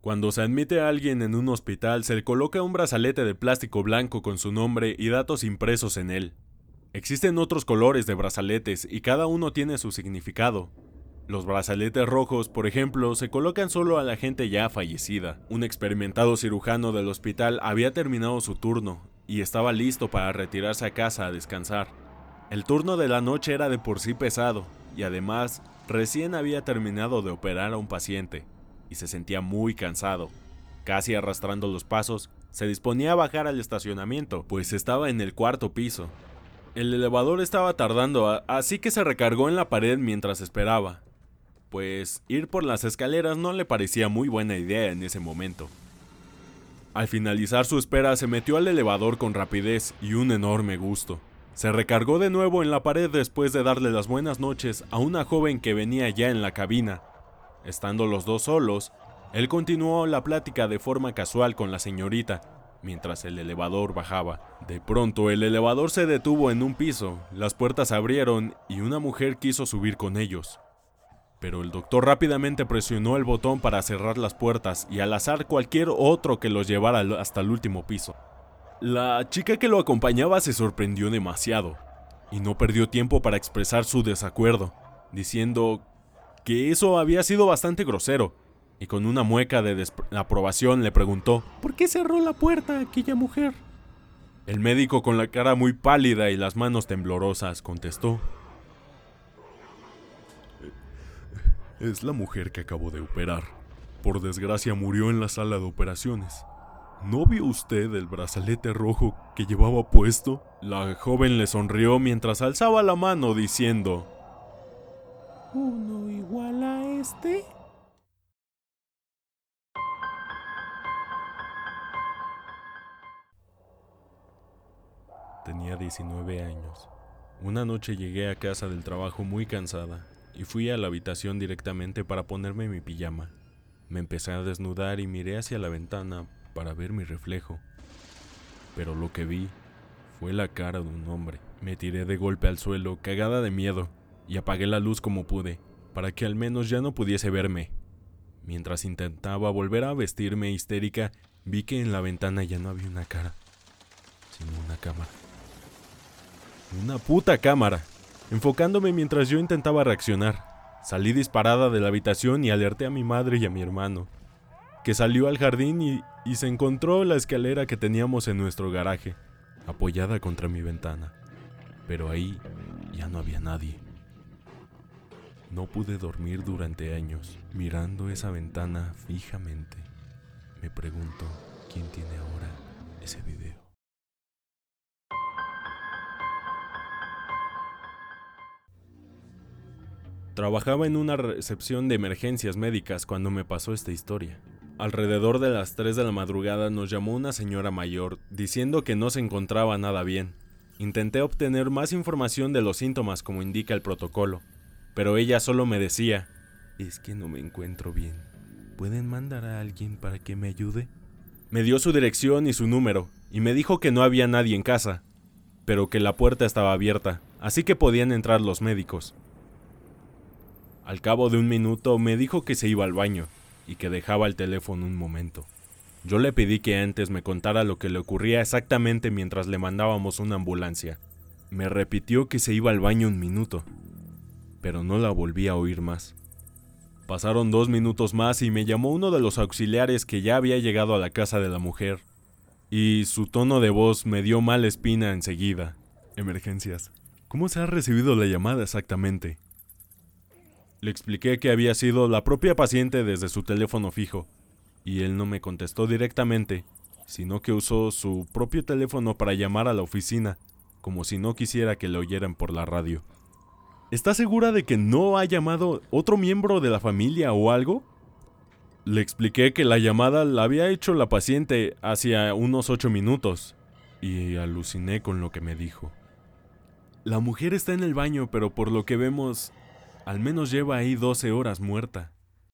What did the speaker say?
Cuando se admite a alguien en un hospital, se le coloca un brazalete de plástico blanco con su nombre y datos impresos en él. Existen otros colores de brazaletes y cada uno tiene su significado. Los brazaletes rojos, por ejemplo, se colocan solo a la gente ya fallecida. Un experimentado cirujano del hospital había terminado su turno y estaba listo para retirarse a casa a descansar. El turno de la noche era de por sí pesado y además recién había terminado de operar a un paciente y se sentía muy cansado. Casi arrastrando los pasos, se disponía a bajar al estacionamiento, pues estaba en el cuarto piso. El elevador estaba tardando, así que se recargó en la pared mientras esperaba, pues ir por las escaleras no le parecía muy buena idea en ese momento. Al finalizar su espera se metió al elevador con rapidez y un enorme gusto. Se recargó de nuevo en la pared después de darle las buenas noches a una joven que venía ya en la cabina. Estando los dos solos, él continuó la plática de forma casual con la señorita, mientras el elevador bajaba. De pronto el elevador se detuvo en un piso, las puertas abrieron y una mujer quiso subir con ellos pero el doctor rápidamente presionó el botón para cerrar las puertas y al azar cualquier otro que los llevara hasta el último piso. La chica que lo acompañaba se sorprendió demasiado y no perdió tiempo para expresar su desacuerdo, diciendo que eso había sido bastante grosero, y con una mueca de aprobación le preguntó, ¿por qué cerró la puerta aquella mujer? El médico con la cara muy pálida y las manos temblorosas contestó, Es la mujer que acabo de operar. Por desgracia murió en la sala de operaciones. ¿No vio usted el brazalete rojo que llevaba puesto? La joven le sonrió mientras alzaba la mano diciendo, ¿Uno igual a este? Tenía 19 años. Una noche llegué a casa del trabajo muy cansada y fui a la habitación directamente para ponerme mi pijama. Me empecé a desnudar y miré hacia la ventana para ver mi reflejo. Pero lo que vi fue la cara de un hombre. Me tiré de golpe al suelo, cagada de miedo, y apagué la luz como pude, para que al menos ya no pudiese verme. Mientras intentaba volver a vestirme histérica, vi que en la ventana ya no había una cara, sino una cámara. Una puta cámara enfocándome mientras yo intentaba reaccionar. Salí disparada de la habitación y alerté a mi madre y a mi hermano, que salió al jardín y, se encontró la escalera que teníamos en nuestro garaje, apoyada contra mi ventana. Pero ahí ya no había nadie. No pude dormir durante años, mirando esa ventana fijamente. Me pregunto quién tiene ahora ese video. Trabajaba en una recepción de emergencias médicas cuando me pasó esta historia. Alrededor de las 3 de la madrugada nos llamó una señora mayor diciendo que no se encontraba nada bien. Intenté obtener más información de los síntomas como indica el protocolo, pero ella solo me decía, es que no me encuentro bien. ¿Pueden mandar a alguien para que me ayude? Me dio su dirección y su número, y me dijo que no había nadie en casa, pero que la puerta estaba abierta, así que podían entrar los médicos. Al cabo de un minuto me dijo que se iba al baño y que dejaba el teléfono un momento. Yo le pedí que antes me contara lo que le ocurría exactamente mientras le mandábamos una ambulancia. Me repitió que se iba al baño un minuto, pero no la volví a oír más. Pasaron dos minutos más y me llamó uno de los auxiliares que ya había llegado a la casa de la mujer, y su tono de voz me dio mala espina enseguida. Emergencias. ¿Cómo se ha recibido la llamada exactamente? Le expliqué que había sido la propia paciente desde su teléfono fijo, y él no me contestó directamente, sino que usó su propio teléfono para llamar a la oficina, como si no quisiera que le oyeran por la radio. ¿Está segura de que no ha llamado otro miembro de la familia o algo? Le expliqué que la llamada la había hecho la paciente hacia unos ocho minutos, y aluciné con lo que me dijo. La mujer está en el baño, pero por lo que vemos al menos lleva ahí 12 horas muerta.